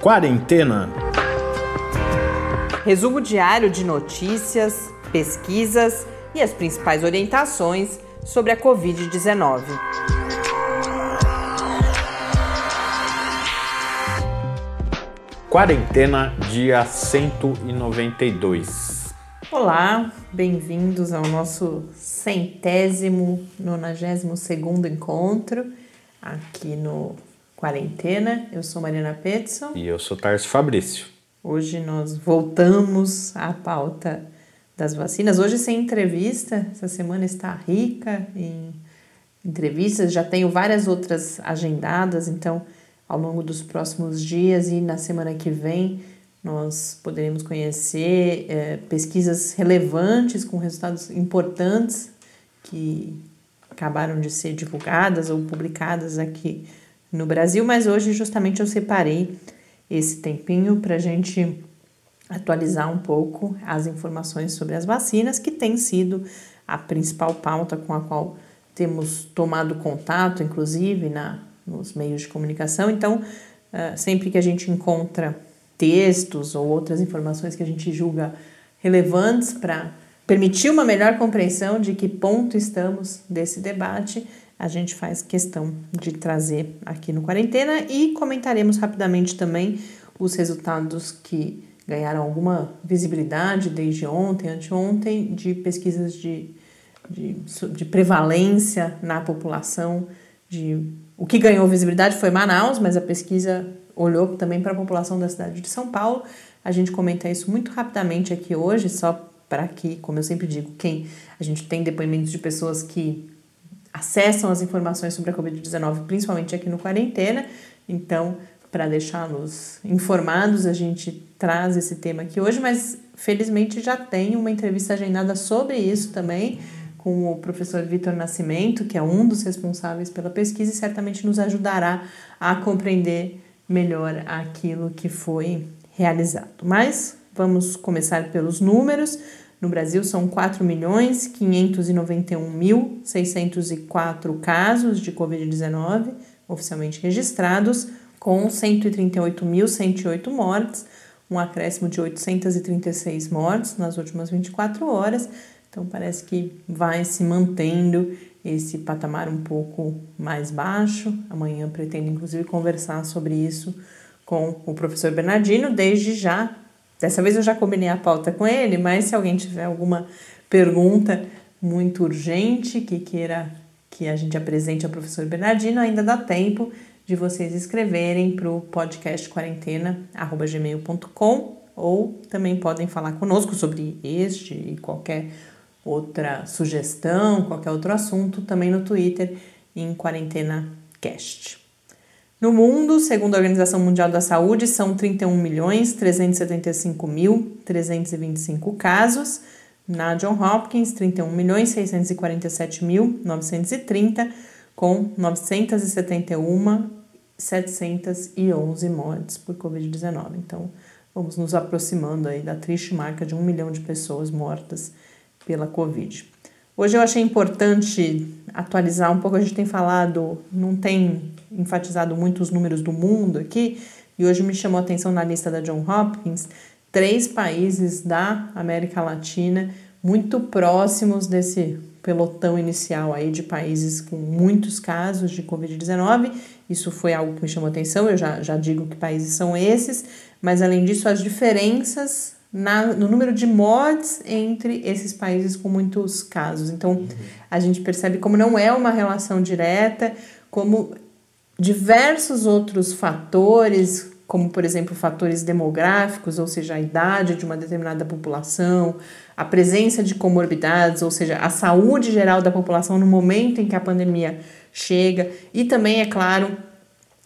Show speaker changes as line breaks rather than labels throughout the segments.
Quarentena.
Resumo diário de notícias, pesquisas e as principais orientações sobre a Covid-19.
Quarentena, dia 192.
Olá, bem-vindos ao nosso centésimo, nonagésimo segundo encontro aqui no Quarentena. Eu sou Mariana Petson.
E eu sou Tarso Fabrício.
Hoje nós voltamos à pauta das vacinas. Hoje sem entrevista, essa semana está rica em entrevistas, já tenho várias outras agendadas, então ao longo dos próximos dias e na semana que vem nós poderemos conhecer é, pesquisas relevantes com resultados importantes que acabaram de ser divulgadas ou publicadas aqui no Brasil, mas hoje justamente eu separei esse tempinho para a gente atualizar um pouco as informações sobre as vacinas, que tem sido a principal pauta com a qual temos tomado contato, inclusive na nos meios de comunicação. Então, uh, sempre que a gente encontra textos ou outras informações que a gente julga relevantes para permitir uma melhor compreensão de que ponto estamos desse debate, a gente faz questão de trazer aqui no Quarentena e comentaremos rapidamente também os resultados que ganharam alguma visibilidade desde ontem, anteontem, de pesquisas de, de, de prevalência na população de o que ganhou visibilidade foi Manaus, mas a pesquisa olhou também para a população da cidade de São Paulo. A gente comenta isso muito rapidamente aqui hoje, só para que, como eu sempre digo, quem a gente tem depoimentos de pessoas que acessam as informações sobre a Covid-19, principalmente aqui no quarentena. Então, para deixá-los informados, a gente traz esse tema aqui hoje, mas felizmente já tem uma entrevista agendada sobre isso também com o professor Vitor Nascimento, que é um dos responsáveis pela pesquisa e certamente nos ajudará a compreender melhor aquilo que foi realizado. Mas vamos começar pelos números. No Brasil são 4.591.604 casos de Covid-19 oficialmente registrados, com 138.108 mortes, um acréscimo de 836 mortes nas últimas 24 horas então parece que vai se mantendo esse patamar um pouco mais baixo. Amanhã pretendo inclusive conversar sobre isso com o professor Bernardino, desde já. Dessa vez eu já combinei a pauta com ele, mas se alguém tiver alguma pergunta muito urgente que queira que a gente apresente ao professor Bernardino, ainda dá tempo de vocês escreverem para o podcast quarentena@gmail.com ou também podem falar conosco sobre este e qualquer outra sugestão, qualquer outro assunto, também no Twitter em Quarentena Cast. No mundo, segundo a Organização Mundial da Saúde, são 31.375.325 casos. Na John Hopkins, 31.647.930, com 971.711 mortes por Covid-19. Então, vamos nos aproximando aí da triste marca de um milhão de pessoas mortas pela Covid. Hoje eu achei importante atualizar um pouco, a gente tem falado, não tem enfatizado muito os números do mundo aqui, e hoje me chamou a atenção na lista da John Hopkins, três países da América Latina muito próximos desse pelotão inicial aí de países com muitos casos de Covid-19. Isso foi algo que me chamou atenção, eu já, já digo que países são esses, mas além disso, as diferenças na, no número de mortes entre esses países com muitos casos. Então, uhum. a gente percebe como não é uma relação direta, como diversos outros fatores, como por exemplo fatores demográficos, ou seja, a idade de uma determinada população, a presença de comorbidades, ou seja, a saúde geral da população no momento em que a pandemia chega, e também, é claro,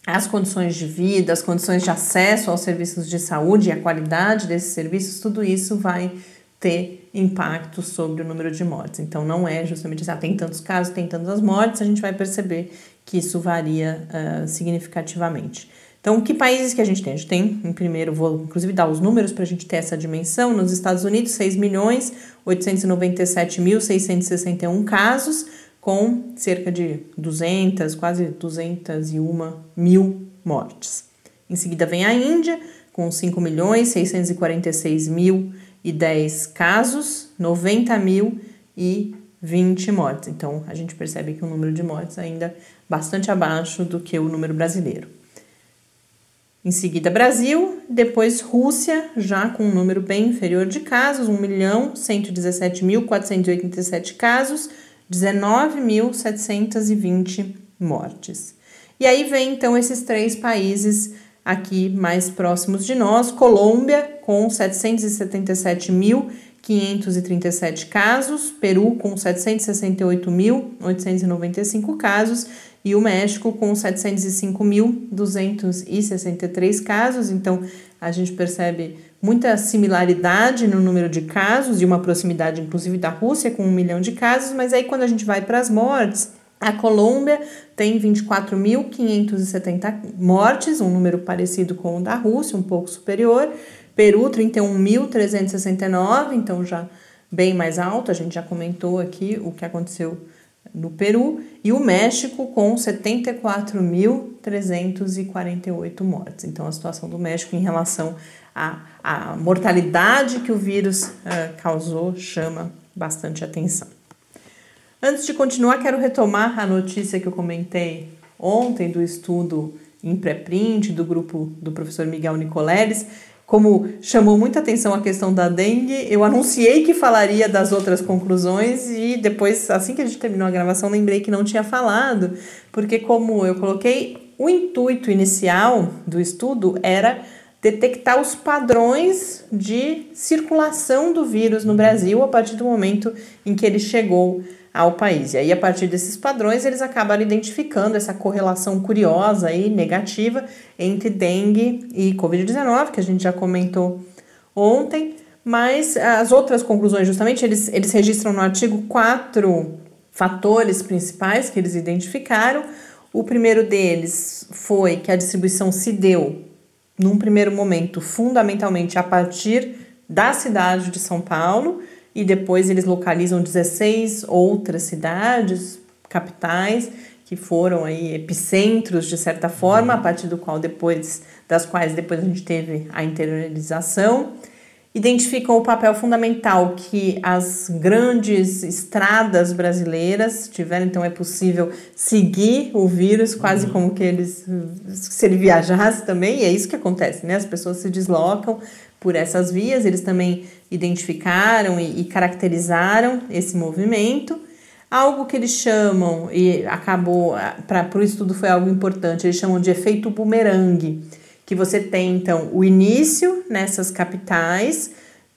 as condições de vida, as condições de acesso aos serviços de saúde e a qualidade desses serviços, tudo isso vai ter impacto sobre o número de mortes. Então, não é justamente assim, ah, tem tantos casos, tem tantas mortes, a gente vai perceber que isso varia uh, significativamente. Então, que países que a gente tem? A gente tem, em primeiro, vou inclusive dar os números para a gente ter essa dimensão. Nos Estados Unidos, 6 milhões 897.661 casos, com cerca de 200, quase 201 mil mortes. Em seguida vem a Índia, com 5 milhões 646 mil e 10 casos, 90 mil e 20 mortes. Então, a gente percebe que o número de mortes ainda bastante abaixo do que o número brasileiro. Em seguida, Brasil, depois Rússia, já com um número bem inferior de casos, 1.117.487 casos, 19.720 mortes. E aí vem então esses três países aqui mais próximos de nós, Colômbia com 777.537 casos, Peru com 768.895 casos e o México com 705.263 casos. Então, a gente percebe muita similaridade no número de casos e uma proximidade, inclusive, da Rússia com um milhão de casos, mas aí quando a gente vai para as mortes, a Colômbia tem 24.570 mortes, um número parecido com o da Rússia, um pouco superior. Peru, 31.369, então já bem mais alto, a gente já comentou aqui o que aconteceu no Peru, e o México com 74.348 mortes. Então, a situação do México em relação à, à mortalidade que o vírus uh, causou chama bastante atenção. Antes de continuar, quero retomar a notícia que eu comentei ontem do estudo em pré-print do grupo do professor Miguel Nicoleles, como chamou muita atenção a questão da dengue, eu anunciei que falaria das outras conclusões e depois, assim que a gente terminou a gravação, lembrei que não tinha falado, porque como eu coloquei, o intuito inicial do estudo era detectar os padrões de circulação do vírus no Brasil a partir do momento em que ele chegou ao país. E aí, a partir desses padrões, eles acabaram identificando essa correlação curiosa e negativa entre dengue e Covid-19, que a gente já comentou ontem. Mas as outras conclusões, justamente, eles, eles registram no artigo quatro fatores principais que eles identificaram. O primeiro deles foi que a distribuição se deu, num primeiro momento, fundamentalmente a partir da cidade de São Paulo e depois eles localizam 16 outras cidades, capitais, que foram aí epicentros de certa forma, a partir do qual depois das quais depois a gente teve a interiorização. Identificam o papel fundamental que as grandes estradas brasileiras tiveram, então é possível seguir o vírus quase como que eles se ele viajasse também, e é isso que acontece, né? As pessoas se deslocam por essas vias, eles também identificaram e, e caracterizaram esse movimento. Algo que eles chamam, e acabou, para o estudo foi algo importante, eles chamam de efeito bumerangue, que você tem então o início nessas capitais,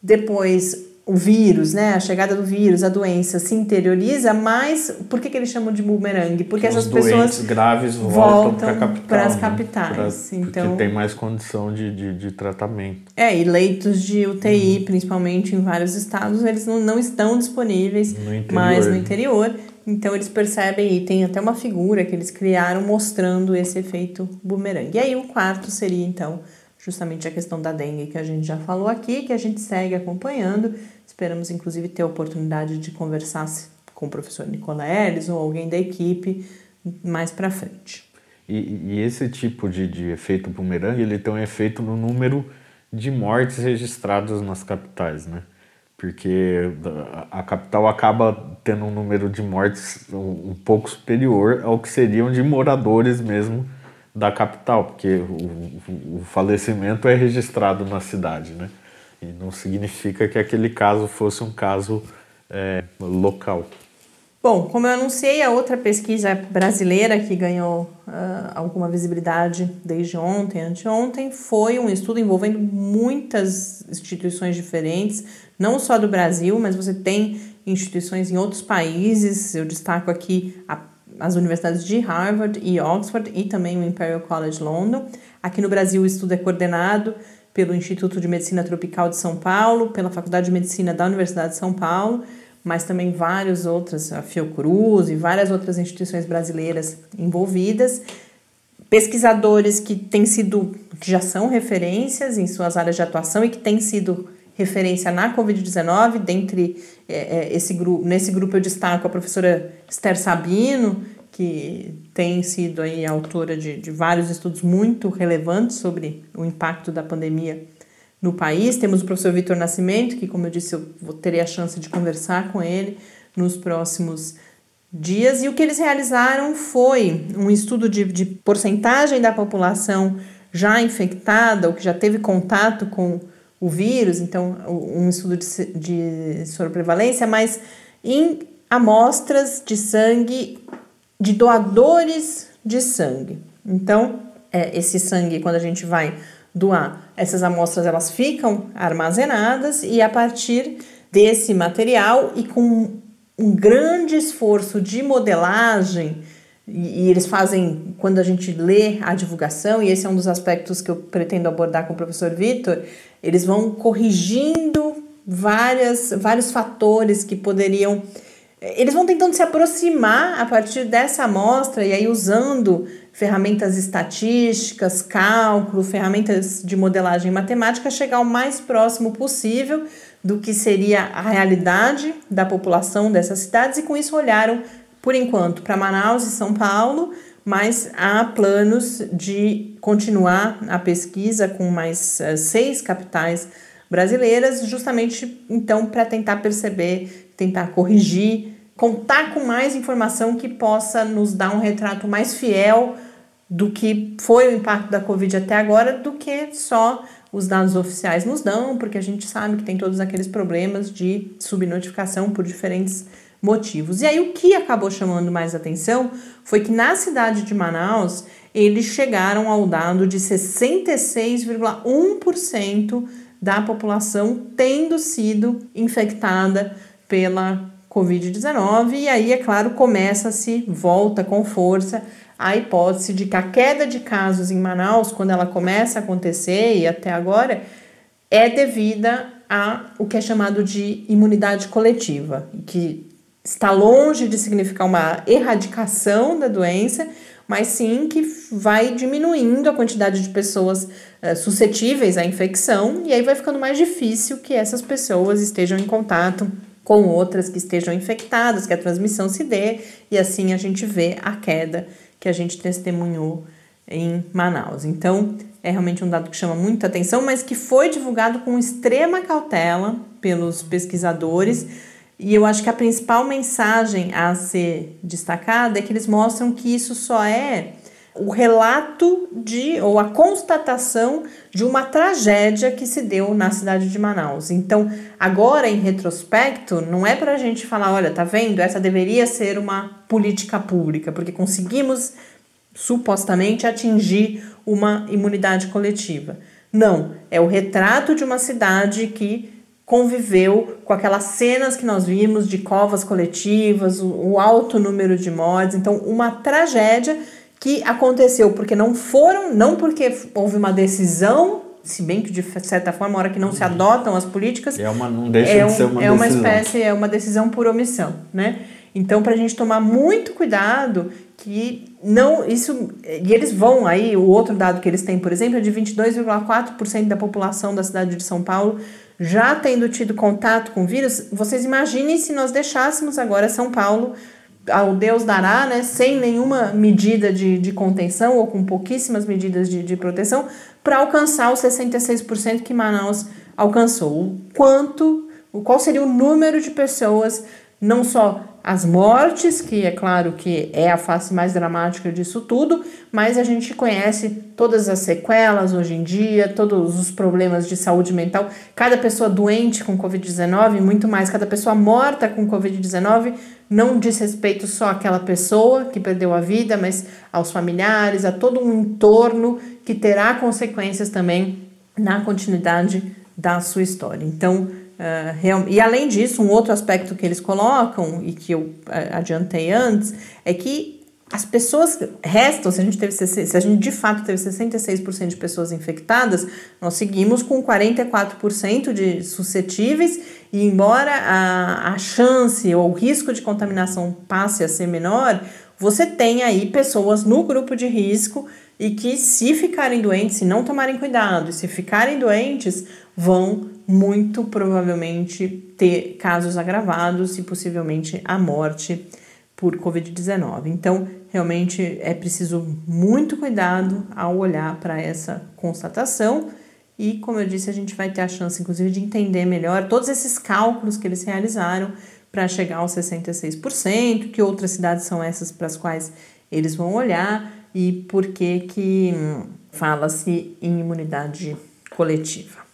depois o vírus, né, a chegada do vírus, a doença se interioriza, mas por que, que eles chamam de bumerangue? Porque
Os
essas pessoas
graves voltam, para
capital, para as
né?
capitais.
Pra,
então,
porque tem mais condição de, de, de, tratamento.
É, e leitos de UTI, uhum. principalmente em vários estados, eles não, não estão disponíveis no mais no interior. Então eles percebem e tem até uma figura que eles criaram mostrando esse efeito bumerangue. E aí o quarto seria então justamente a questão da dengue que a gente já falou aqui, que a gente segue acompanhando Esperamos, inclusive, ter a oportunidade de conversar com o professor Nicoleles ou alguém da equipe mais para frente.
E, e, esse tipo de, de efeito bumerangue, ele tem um efeito no número de mortes registradas nas capitais, né? Porque a capital acaba tendo um número de mortes um, pouco superior ao que seriam de moradores mesmo da capital, porque o, o falecimento é registrado na cidade, né? E não significa que aquele caso fosse um caso é, local.
Bom, como eu anunciei, a outra pesquisa brasileira que ganhou uh, alguma visibilidade desde ontem, anteontem, foi um estudo envolvendo muitas instituições diferentes, não só do Brasil, mas você tem instituições em outros países. Eu destaco aqui a, as universidades de Harvard e Oxford e também o Imperial College London. Aqui no Brasil, o estudo é coordenado pelo Instituto de Medicina Tropical de São Paulo, pela Faculdade de Medicina da Universidade de São Paulo, mas também várias outras, a Fiocruz e várias outras instituições brasileiras envolvidas. Pesquisadores que têm sido, que já são referências em suas áreas de atuação e que têm sido referência na Covid-19, dentre é, esse grupo, nesse grupo eu destaco a professora Esther Sabino, que tem sido aí autora de, de vários estudos muito relevantes sobre o impacto da pandemia no país. Temos o professor Vitor Nascimento, que, como eu disse, eu vou ter a chance de conversar com ele nos próximos dias. E o que eles realizaram foi um estudo de, de porcentagem da população já infectada ou que já teve contato com o vírus, então um estudo de, de soroprevalência, mas em amostras de sangue de doadores de sangue. Então, é, esse sangue, quando a gente vai doar, essas amostras elas ficam armazenadas e a partir desse material e com um grande esforço de modelagem, e, e eles fazem, quando a gente lê a divulgação, e esse é um dos aspectos que eu pretendo abordar com o professor Vitor, eles vão corrigindo várias, vários fatores que poderiam. Eles vão tentando se aproximar a partir dessa amostra e aí usando ferramentas estatísticas, cálculo, ferramentas de modelagem matemática, chegar o mais próximo possível do que seria a realidade da população dessas cidades e com isso olharam, por enquanto, para Manaus e São Paulo, mas há planos de continuar a pesquisa com mais uh, seis capitais brasileiras, justamente então para tentar perceber, tentar corrigir, contar com mais informação que possa nos dar um retrato mais fiel do que foi o impacto da Covid até agora, do que só os dados oficiais nos dão, porque a gente sabe que tem todos aqueles problemas de subnotificação por diferentes motivos. E aí o que acabou chamando mais atenção foi que na cidade de Manaus eles chegaram ao dado de 66,1% da população tendo sido infectada pela Covid-19, e aí, é claro, começa-se, volta com força a hipótese de que a queda de casos em Manaus, quando ela começa a acontecer e até agora, é devida a o que é chamado de imunidade coletiva, que está longe de significar uma erradicação da doença, mas sim que vai diminuindo a quantidade de pessoas uh, suscetíveis à infecção e aí vai ficando mais difícil que essas pessoas estejam em contato com outras que estejam infectadas, que a transmissão se dê e assim a gente vê a queda que a gente testemunhou em Manaus. Então, é realmente um dado que chama muita atenção, mas que foi divulgado com extrema cautela pelos pesquisadores. E eu acho que a principal mensagem a ser destacada é que eles mostram que isso só é o relato de ou a constatação de uma tragédia que se deu na cidade de Manaus. Então, agora em retrospecto, não é para a gente falar, olha, tá vendo? Essa deveria ser uma política pública, porque conseguimos supostamente atingir uma imunidade coletiva. Não, é o retrato de uma cidade que conviveu com aquelas cenas que nós vimos de covas coletivas, o, o alto número de mortes, então uma tragédia que aconteceu porque não foram, não porque houve uma decisão, se bem que de certa forma, a hora que não se adotam as políticas,
é uma, não deixa
é
de ser uma
é
decisão.
uma espécie, é uma decisão por omissão, né? Então, para a gente tomar muito cuidado que não isso e eles vão aí o outro dado que eles têm, por exemplo, é de 22,4% da população da cidade de São Paulo já tendo tido contato com o vírus. Vocês imaginem se nós deixássemos agora São Paulo ao Deus dará, né, sem nenhuma medida de, de contenção ou com pouquíssimas medidas de, de proteção, para alcançar os 66% que Manaus alcançou. O quanto, qual seria o número de pessoas, não só as mortes, que é claro que é a face mais dramática disso tudo, mas a gente conhece todas as sequelas hoje em dia, todos os problemas de saúde mental, cada pessoa doente com Covid-19, muito mais, cada pessoa morta com Covid-19, não diz respeito só àquela pessoa que perdeu a vida, mas aos familiares, a todo um entorno que terá consequências também na continuidade da sua história. Então, Uh, e além disso, um outro aspecto que eles colocam e que eu uh, adiantei antes é que as pessoas restam, se a gente teve se a gente de fato teve 66% de pessoas infectadas, nós seguimos com 44% de suscetíveis e embora a, a chance ou o risco de contaminação passe a ser menor, você tem aí pessoas no grupo de risco e que se ficarem doentes, se não tomarem cuidado, se ficarem doentes, vão muito provavelmente ter casos agravados e possivelmente a morte por Covid-19. Então, realmente é preciso muito cuidado ao olhar para essa constatação. E, como eu disse, a gente vai ter a chance, inclusive, de entender melhor todos esses cálculos que eles realizaram para chegar aos 66%, que outras cidades são essas para as quais eles vão olhar e por que que fala-se em imunidade coletiva.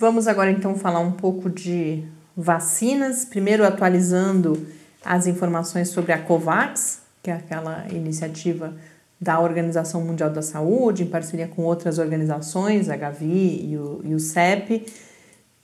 Vamos agora então falar um pouco de vacinas, primeiro atualizando as informações sobre a COVAX, que é aquela iniciativa da Organização Mundial da Saúde, em parceria com outras organizações, a Gavi e o, e o CEP,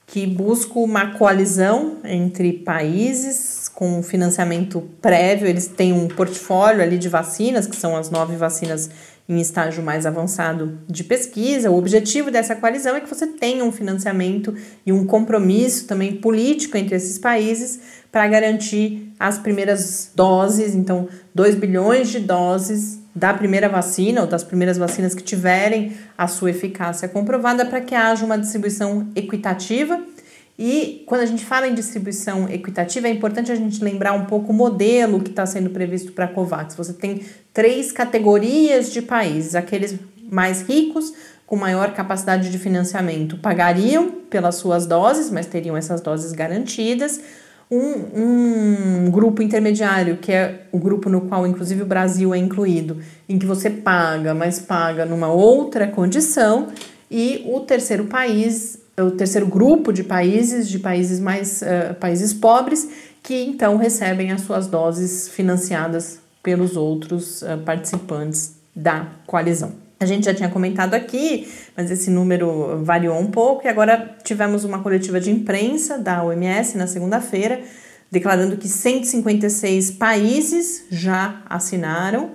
que busca uma coalizão entre países com financiamento prévio. Eles têm um portfólio ali de vacinas, que são as nove vacinas em estágio mais avançado de pesquisa. O objetivo dessa coalizão é que você tenha um financiamento e um compromisso também político entre esses países para garantir as primeiras doses, então 2 bilhões de doses da primeira vacina ou das primeiras vacinas que tiverem a sua eficácia comprovada para que haja uma distribuição equitativa. E quando a gente fala em distribuição equitativa, é importante a gente lembrar um pouco o modelo que está sendo previsto para a COVAX. Você tem três categorias de países: aqueles mais ricos, com maior capacidade de financiamento, pagariam pelas suas doses, mas teriam essas doses garantidas. Um, um grupo intermediário, que é o grupo no qual, inclusive, o Brasil é incluído, em que você paga, mas paga numa outra condição, e o terceiro país, o terceiro grupo de países, de países mais uh, países pobres, que então recebem as suas doses financiadas pelos outros uh, participantes da coalizão. A gente já tinha comentado aqui, mas esse número variou um pouco e agora tivemos uma coletiva de imprensa da OMS na segunda-feira, declarando que 156 países já assinaram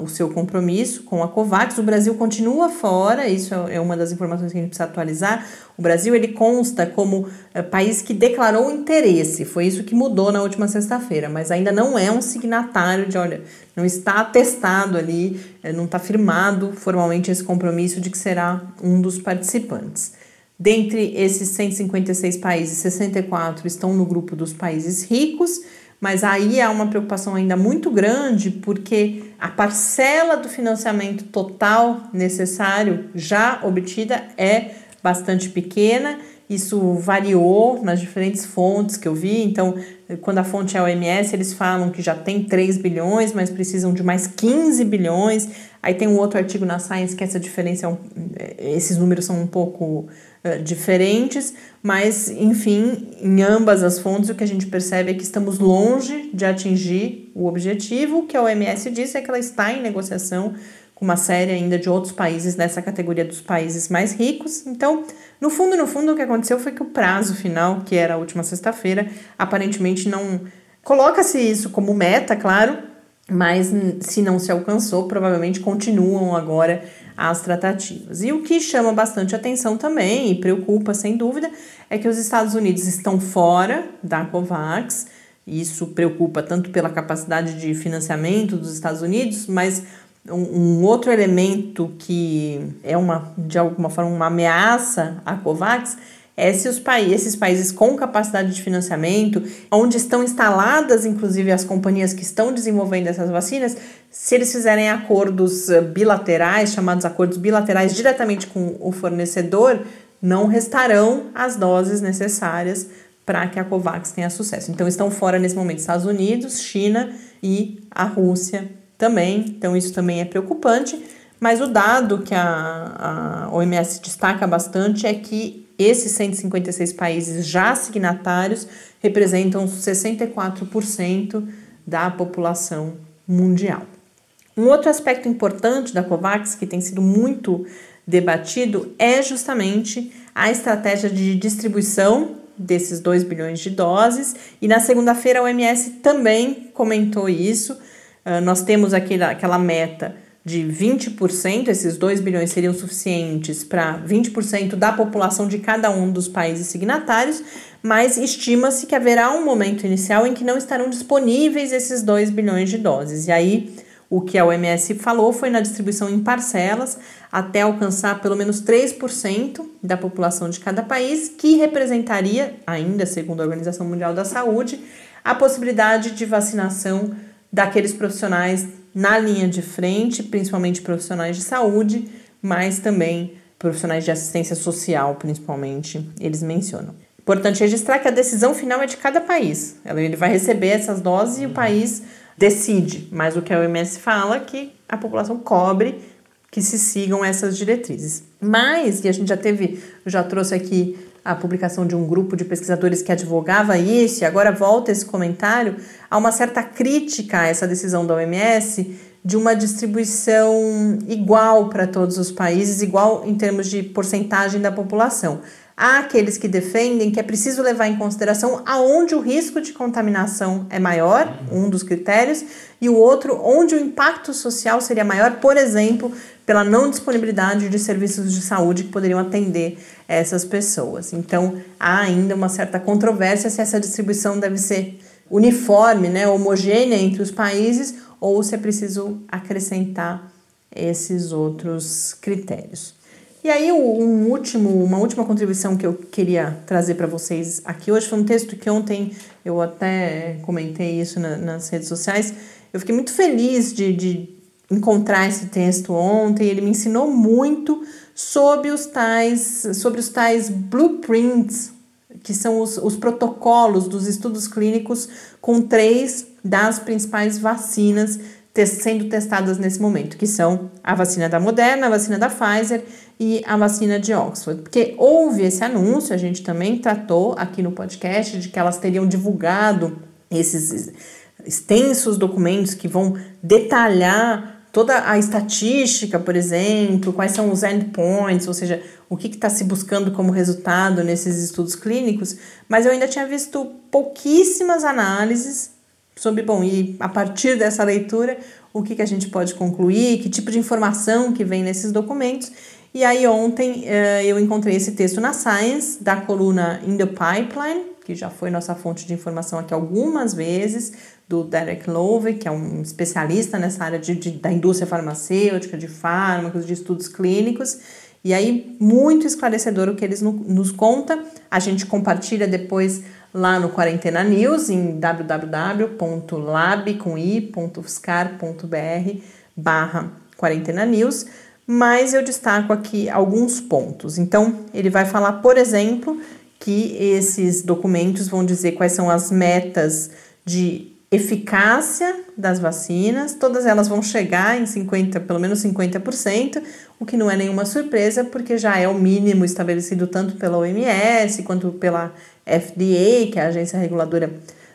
o seu compromisso com a COVAX. O Brasil continua fora, isso é, é uma das informações que a gente precisa atualizar. O Brasil ele consta como uh, país que declarou interesse, foi isso que mudou na última sexta-feira, mas ainda não é um signatário de, olha, não está atestado ali, uh, não está firmado formalmente esse compromisso de que será um dos participantes. Dentre esses 156 países, 64 estão no grupo dos países ricos mas aí há uma preocupação ainda muito grande porque a parcela do financiamento total necessário já obtida é bastante pequena. Isso variou nas diferentes fontes que eu vi. Então, quando a fonte é a OMS, eles falam que já tem 3 bilhões, mas precisam de mais 15 bilhões. Aí tem um outro artigo na Science que essa diferença, é um, esses números são um pouco diferentes, mas enfim, em ambas as fontes o que a gente percebe é que estamos longe de atingir o objetivo. O que a OMS disse é que ela está em negociação com uma série ainda de outros países nessa categoria dos países mais ricos. Então, no fundo, no fundo, o que aconteceu foi que o prazo final, que era a última sexta-feira, aparentemente não coloca-se isso como meta, claro, mas se não se alcançou, provavelmente continuam agora as tratativas. E o que chama bastante atenção também e preocupa sem dúvida é que os Estados Unidos estão fora da COVAX. Isso preocupa tanto pela capacidade de financiamento dos Estados Unidos, mas um, um outro elemento que é uma de alguma forma uma ameaça à COVAX é se os esses países com capacidade de financiamento, onde estão instaladas inclusive as companhias que estão desenvolvendo essas vacinas, se eles fizerem acordos eh, bilaterais, chamados acordos bilaterais diretamente com o fornecedor, não restarão as doses necessárias para que a COVAX tenha sucesso. Então estão fora nesse momento Estados Unidos, China e a Rússia também. Então isso também é preocupante. Mas o dado que a, a OMS destaca bastante é que esses 156 países já signatários representam 64% da população mundial. Um outro aspecto importante da COVAX, que tem sido muito debatido, é justamente a estratégia de distribuição desses 2 bilhões de doses. E na segunda-feira a OMS também comentou isso. Uh, nós temos aquela, aquela meta de 20%, esses 2 bilhões seriam suficientes para 20% da população de cada um dos países signatários, mas estima-se que haverá um momento inicial em que não estarão disponíveis esses 2 bilhões de doses. E aí, o que a OMS falou foi na distribuição em parcelas, até alcançar pelo menos 3% da população de cada país, que representaria, ainda segundo a Organização Mundial da Saúde, a possibilidade de vacinação daqueles profissionais na linha de frente, principalmente profissionais de saúde, mas também profissionais de assistência social, principalmente, eles mencionam. Importante registrar que a decisão final é de cada país. Ele vai receber essas doses e o país decide, mas o que a OMS fala é que a população cobre que se sigam essas diretrizes. Mas, e a gente já teve, já trouxe aqui a publicação de um grupo de pesquisadores que advogava isso, e agora volta esse comentário, há uma certa crítica a essa decisão da OMS de uma distribuição igual para todos os países, igual em termos de porcentagem da população. Há aqueles que defendem que é preciso levar em consideração aonde o risco de contaminação é maior, um dos critérios, e o outro, onde o impacto social seria maior, por exemplo, pela não disponibilidade de serviços de saúde que poderiam atender essas pessoas. Então, há ainda uma certa controvérsia se essa distribuição deve ser uniforme, né, homogênea entre os países, ou se é preciso acrescentar esses outros critérios. E aí, um último, uma última contribuição que eu queria trazer para vocês aqui hoje foi um texto que ontem eu até comentei isso na, nas redes sociais. Eu fiquei muito feliz de, de encontrar esse texto ontem. Ele me ensinou muito sobre os tais, sobre os tais blueprints, que são os, os protocolos dos estudos clínicos com três das principais vacinas sendo testadas nesse momento, que são a vacina da Moderna, a vacina da Pfizer e a vacina de Oxford. Porque houve esse anúncio, a gente também tratou aqui no podcast de que elas teriam divulgado esses extensos documentos que vão detalhar toda a estatística, por exemplo, quais são os endpoints, ou seja, o que está se buscando como resultado nesses estudos clínicos, mas eu ainda tinha visto pouquíssimas análises sobre, bom, e a partir dessa leitura, o que, que a gente pode concluir, que tipo de informação que vem nesses documentos. E aí ontem uh, eu encontrei esse texto na Science, da coluna In the Pipeline, que já foi nossa fonte de informação aqui algumas vezes, do Derek Lowe, que é um especialista nessa área de, de, da indústria farmacêutica, de fármacos, de estudos clínicos. E aí, muito esclarecedor o que eles no, nos conta. A gente compartilha depois lá no Quarentena News em www.lab.fiscar.br barra Quarentena News, mas eu destaco aqui alguns pontos. Então, ele vai falar, por exemplo, que esses documentos vão dizer quais são as metas de eficácia das vacinas, todas elas vão chegar em 50, pelo menos 50%, o que não é nenhuma surpresa, porque já é o mínimo estabelecido tanto pela OMS quanto pela FDA, que é a agência reguladora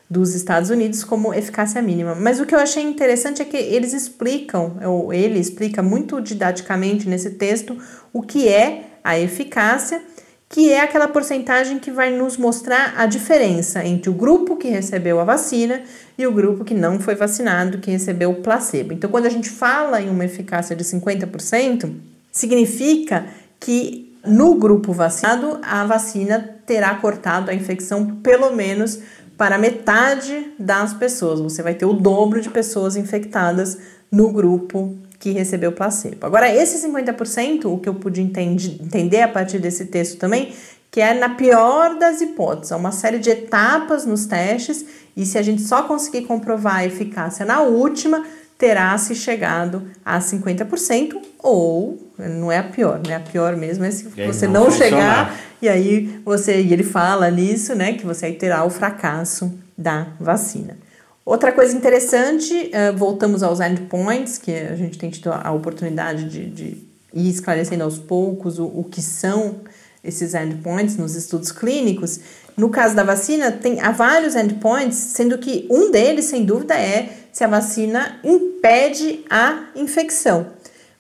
dos Estados Unidos, como eficácia mínima. Mas o que eu achei interessante é que eles explicam, ou ele explica muito didaticamente nesse texto, o que é a eficácia, que é aquela porcentagem que vai nos mostrar a diferença entre o grupo que recebeu a vacina e o grupo que não foi vacinado, que recebeu o placebo. Então, quando a gente fala em uma eficácia de 50%, significa que no grupo vacinado, a vacina terá cortado a infecção pelo menos para metade das pessoas. Você vai ter o dobro de pessoas infectadas no grupo que recebeu placebo. Agora, esse 50%, o que eu pude entender, entender a partir desse texto também, que é na pior das hipóteses, é uma série de etapas nos testes, e se a gente só conseguir comprovar a eficácia na última, terá se chegado a 50%, ou não é a pior, né? A pior mesmo é se você não, não chegar e aí você, e ele fala nisso, né, que você aí terá o fracasso da vacina. Outra coisa interessante, uh, voltamos aos endpoints, que a gente tem tido a oportunidade de, de ir esclarecendo aos poucos o, o que são esses endpoints nos estudos clínicos. No caso da vacina, tem há vários endpoints, sendo que um deles, sem dúvida, é se a vacina impede a infecção.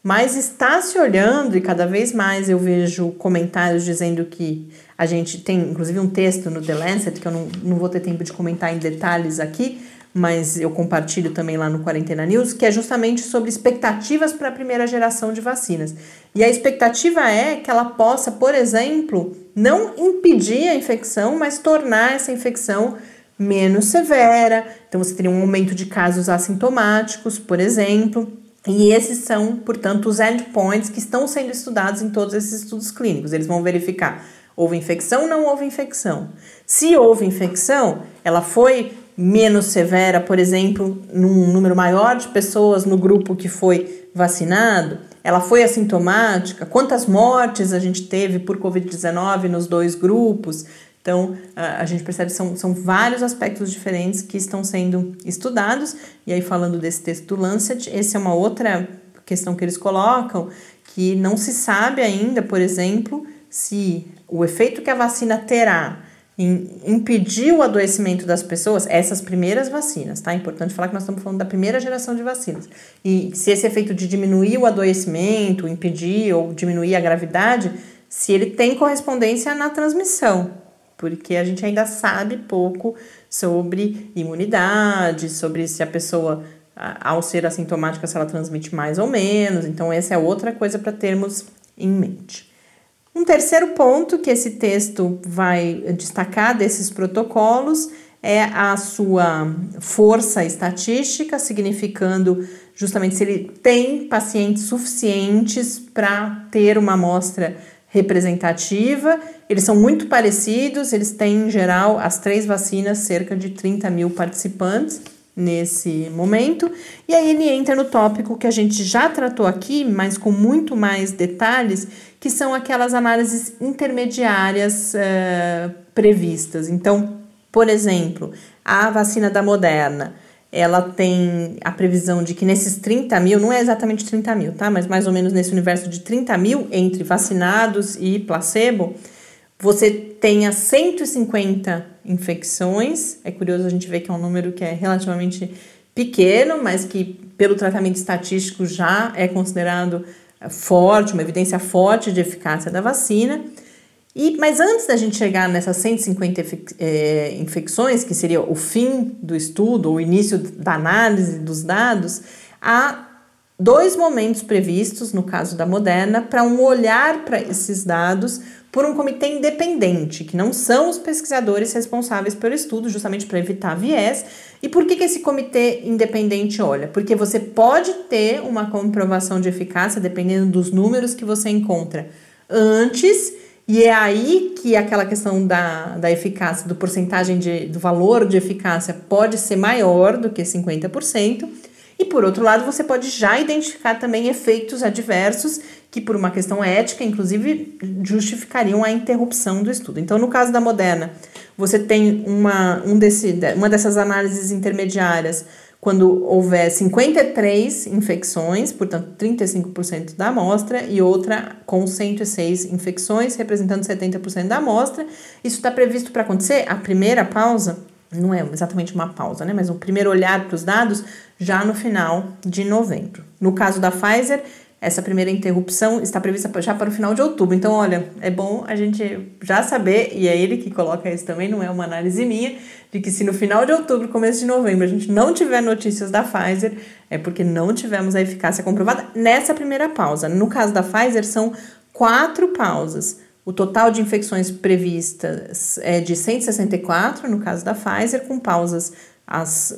Mas está se olhando, e cada vez mais eu vejo comentários dizendo que a gente tem, inclusive, um texto no The Lancet, que eu não, não vou ter tempo de comentar em detalhes aqui, mas eu compartilho também lá no Quarentena News, que é justamente sobre expectativas para a primeira geração de vacinas. E a expectativa é que ela possa, por exemplo, não impedir a infecção, mas tornar essa infecção menos severa. Então, você teria um aumento de casos assintomáticos, por exemplo. E esses são, portanto, os endpoints que estão sendo estudados em todos esses estudos clínicos. Eles vão verificar houve infecção ou não houve infecção. Se houve infecção, ela foi menos severa, por exemplo, num número maior de pessoas no grupo que foi vacinado? Ela foi assintomática? Quantas mortes a gente teve por Covid-19 nos dois grupos? Então, a, gente percebe que são, são vários aspectos diferentes que estão sendo estudados. E aí, falando desse texto do Lancet, essa é uma outra questão que eles colocam, que não se sabe ainda, por exemplo, se o efeito que a vacina terá impedir o adoecimento das pessoas, essas primeiras vacinas, tá? É importante falar que nós estamos falando da primeira geração de vacinas. E se esse efeito de diminuir o adoecimento, impedir ou diminuir a gravidade, se ele tem correspondência na transmissão porque a gente ainda sabe pouco sobre imunidade, sobre se a pessoa, ao ser assintomática, se ela transmite mais ou menos. Então, essa é outra coisa para termos em mente. Um terceiro ponto que esse texto vai destacar desses protocolos é a sua força estatística, significando justamente se ele tem pacientes suficientes para ter uma amostra representativa. Eles são muito parecidos, eles têm, em geral, as três vacinas, cerca de 30 mil participantes nesse momento. E aí ele entra no tópico que a gente já tratou aqui, mas com muito mais detalhes, que são aquelas análises intermediárias uh, previstas. Então, por exemplo, a vacina da Moderna ela tem a previsão de que nesses 30 mil, não é exatamente 30 mil, tá? Mas mais ou menos nesse universo de 30 mil entre vacinados e placebo, você tenha 150 infecções. É curioso a gente ver que é um número que é relativamente pequeno, mas que pelo tratamento estatístico já é considerado forte, uma evidência forte de eficácia da vacina. E, mas antes da gente chegar nessas 150 é, infecções, que seria o fim do estudo, o início da análise dos dados, há dois momentos previstos, no caso da Moderna, para um olhar para esses dados por um comitê independente, que não são os pesquisadores responsáveis pelo estudo, justamente para evitar viés. E por que, que esse comitê independente olha? Porque você pode ter uma comprovação de eficácia, dependendo dos números que você encontra antes e é aí que aquela questão da, da eficácia, do porcentagem de, do valor de eficácia pode ser maior do que 50%. E por outro lado, você pode já identificar também efeitos adversos que, por uma questão ética, inclusive, justificariam a interrupção do estudo. Então, no caso da Moderna, você tem uma, um desse, uma dessas análises intermediárias quando houver 53 infecções, portanto 35% da amostra, e outra com 106 infecções, representando 70% da amostra. Isso está previsto para acontecer, a primeira pausa, não é exatamente uma pausa, né? Mas o primeiro olhar para os dados já no final de novembro. No caso da Pfizer, essa primeira interrupção está prevista já para o final de outubro. Então, olha, é bom a gente já saber, e é ele que coloca isso também, não é uma análise minha, de que se no final de outubro, começo de novembro, a gente não tiver notícias da Pfizer, é porque não tivemos a eficácia comprovada nessa primeira pausa. No caso da Pfizer, são quatro pausas. O total de infecções previstas é de 164, no caso da Pfizer, com pausas as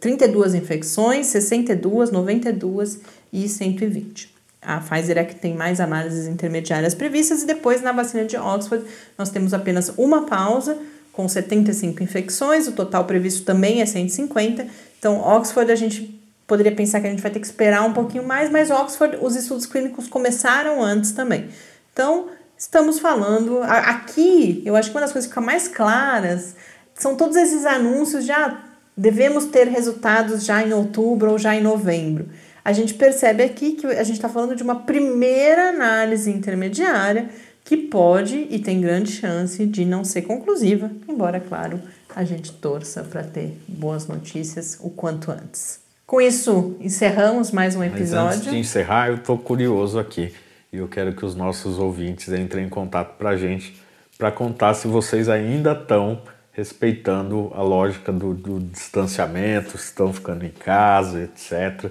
32 eh, infecções, 62, 92 e 120. A Pfizer é que tem mais análises intermediárias previstas e depois na vacina de Oxford nós temos apenas uma pausa com 75 infecções, o total previsto também é 150. Então, Oxford a gente poderia pensar que a gente vai ter que esperar um pouquinho mais, mas Oxford os estudos clínicos começaram antes também. Então, estamos falando aqui, eu acho que uma das coisas que fica mais claras são todos esses anúncios já ah, devemos ter resultados já em outubro ou já em novembro a gente percebe aqui que a gente está falando de uma primeira análise intermediária que pode e tem grande chance de não ser conclusiva, embora, claro, a gente torça para ter boas notícias o quanto antes. Com isso, encerramos mais um episódio. Mas
antes de encerrar, eu estou curioso aqui e eu quero que os nossos ouvintes entrem em contato para a gente para contar se vocês ainda estão respeitando a lógica do, do distanciamento, se estão ficando em casa, etc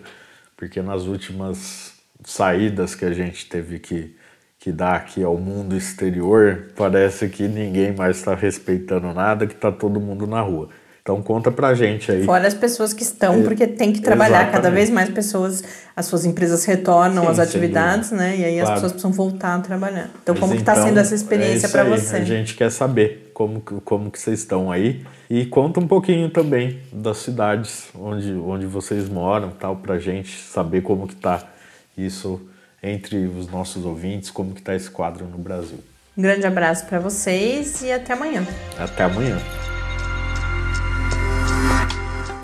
porque nas últimas saídas que a gente teve que, que dar aqui ao mundo exterior, parece que ninguém mais está respeitando nada, que está todo mundo na rua. Então conta pra gente aí.
Fora as pessoas que estão, porque tem que trabalhar. Exatamente. Cada vez mais pessoas, as suas empresas retornam sim, às atividades, né? E aí claro. as pessoas precisam voltar a trabalhar. Então, Mas como tá então, que está sendo essa experiência é para você?
A gente quer saber como, como que vocês estão aí e conta um pouquinho também das cidades onde, onde vocês moram, tal, para gente saber como que tá isso entre os nossos ouvintes, como que tá esse quadro no Brasil.
Um grande abraço para vocês e até amanhã.
Até amanhã.